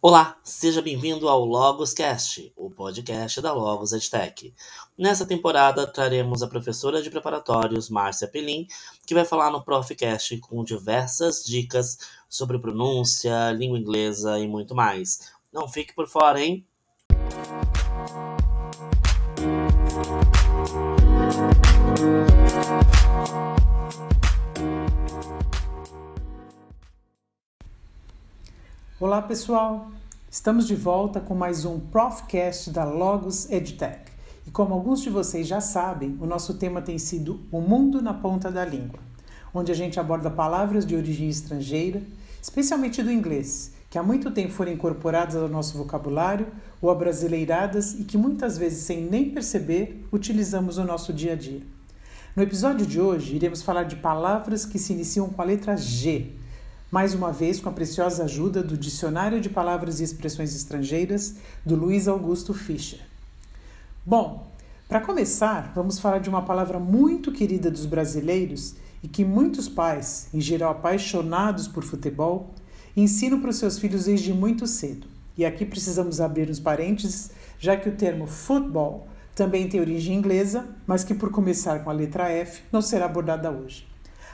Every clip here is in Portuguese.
Olá, seja bem-vindo ao Logoscast, o podcast da Logos EdTech. Nessa temporada traremos a professora de preparatórios Márcia Pelim, que vai falar no Profcast com diversas dicas sobre pronúncia, língua inglesa e muito mais. Não fique por fora, hein? Olá pessoal, estamos de volta com mais um Profcast da Logos EdTech. E como alguns de vocês já sabem, o nosso tema tem sido O Mundo na Ponta da Língua, onde a gente aborda palavras de origem estrangeira, especialmente do inglês, que há muito tempo foram incorporadas ao nosso vocabulário ou abrasileiradas e que muitas vezes, sem nem perceber, utilizamos no nosso dia a dia. No episódio de hoje, iremos falar de palavras que se iniciam com a letra G mais uma vez com a preciosa ajuda do Dicionário de Palavras e Expressões Estrangeiras do Luiz Augusto Fischer. Bom, para começar, vamos falar de uma palavra muito querida dos brasileiros e que muitos pais, em geral apaixonados por futebol, ensinam para os seus filhos desde muito cedo. E aqui precisamos abrir os parênteses, já que o termo football também tem origem inglesa, mas que por começar com a letra F não será abordada hoje.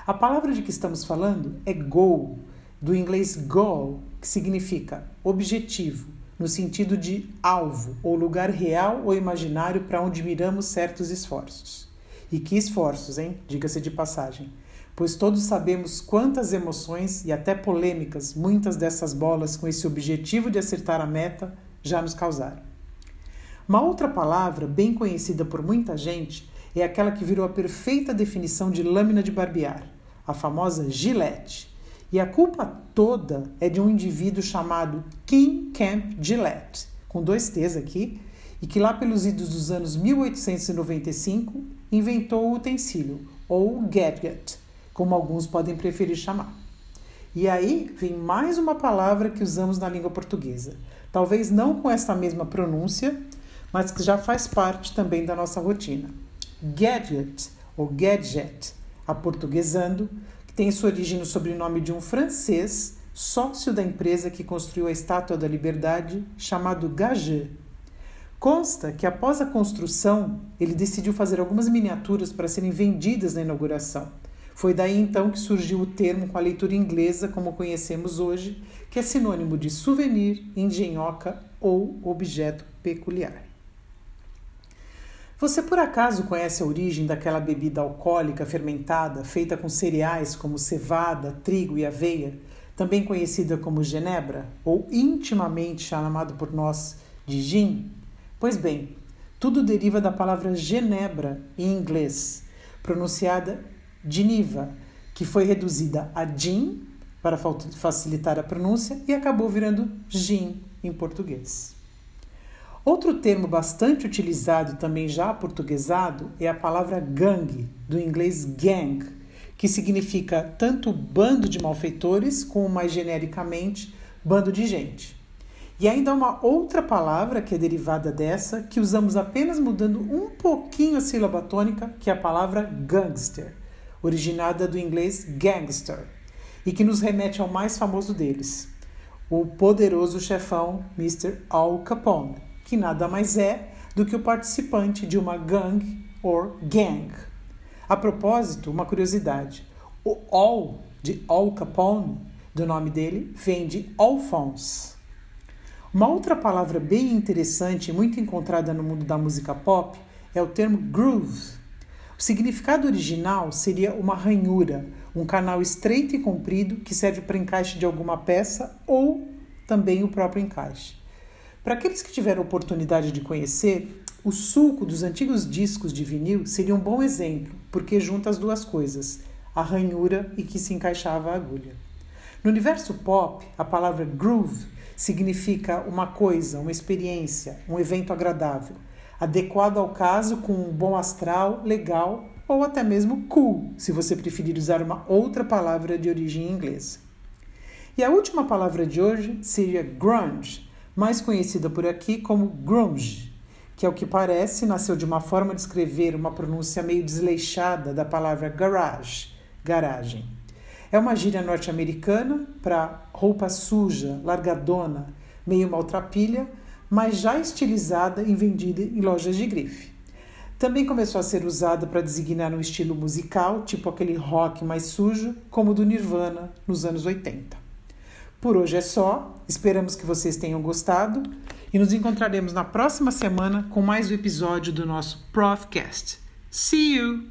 A palavra de que estamos falando é goal, do inglês goal, que significa objetivo, no sentido de alvo ou lugar real ou imaginário para onde miramos certos esforços. E que esforços, hein? Diga-se de passagem. Pois todos sabemos quantas emoções e até polêmicas muitas dessas bolas com esse objetivo de acertar a meta já nos causaram. Uma outra palavra, bem conhecida por muita gente, é aquela que virou a perfeita definição de lâmina de barbear a famosa Gillette. E a culpa toda é de um indivíduo chamado King Camp Gillette, com dois T's aqui, e que lá pelos idos dos anos 1895 inventou o utensílio, ou gadget, como alguns podem preferir chamar. E aí vem mais uma palavra que usamos na língua portuguesa. Talvez não com essa mesma pronúncia, mas que já faz parte também da nossa rotina. Gadget ou gadget aportuguesando, que tem sua origem no sobrenome de um francês, sócio da empresa que construiu a Estátua da Liberdade, chamado Gage. Consta que após a construção, ele decidiu fazer algumas miniaturas para serem vendidas na inauguração. Foi daí então que surgiu o termo com a leitura inglesa como conhecemos hoje, que é sinônimo de souvenir, engenhoca ou objeto peculiar. Você por acaso conhece a origem daquela bebida alcoólica fermentada feita com cereais como cevada, trigo e aveia, também conhecida como genebra, ou intimamente chamado por nós de gin? Pois bem, tudo deriva da palavra genebra em inglês, pronunciada Geneva, que foi reduzida a gin para facilitar a pronúncia e acabou virando gin em português. Outro termo bastante utilizado, também já portuguesado, é a palavra gangue, do inglês gang, que significa tanto bando de malfeitores, como mais genericamente, bando de gente. E ainda há uma outra palavra que é derivada dessa, que usamos apenas mudando um pouquinho a sílaba tônica, que é a palavra gangster, originada do inglês gangster, e que nos remete ao mais famoso deles, o poderoso chefão Mr. Al Capone que nada mais é do que o participante de uma gang or gang. A propósito, uma curiosidade: o Al de Al Capone, do nome dele, vem de Alphonse. Uma outra palavra bem interessante e muito encontrada no mundo da música pop é o termo groove. O significado original seria uma ranhura, um canal estreito e comprido que serve para encaixe de alguma peça ou também o próprio encaixe. Para aqueles que tiveram oportunidade de conhecer, o sulco dos antigos discos de vinil seria um bom exemplo, porque junta as duas coisas, a ranhura e que se encaixava a agulha. No universo pop, a palavra groove significa uma coisa, uma experiência, um evento agradável, adequado ao caso com um bom astral, legal ou até mesmo cool, se você preferir usar uma outra palavra de origem inglesa. E a última palavra de hoje seria grunge, mais conhecida por aqui como grunge, que, ao que parece, nasceu de uma forma de escrever uma pronúncia meio desleixada da palavra garage, garagem. É uma gíria norte-americana para roupa suja, largadona, meio maltrapilha, mas já estilizada e vendida em lojas de grife. Também começou a ser usada para designar um estilo musical, tipo aquele rock mais sujo, como o do Nirvana nos anos 80. Por hoje é só, esperamos que vocês tenham gostado e nos encontraremos na próxima semana com mais um episódio do nosso Profcast. See you!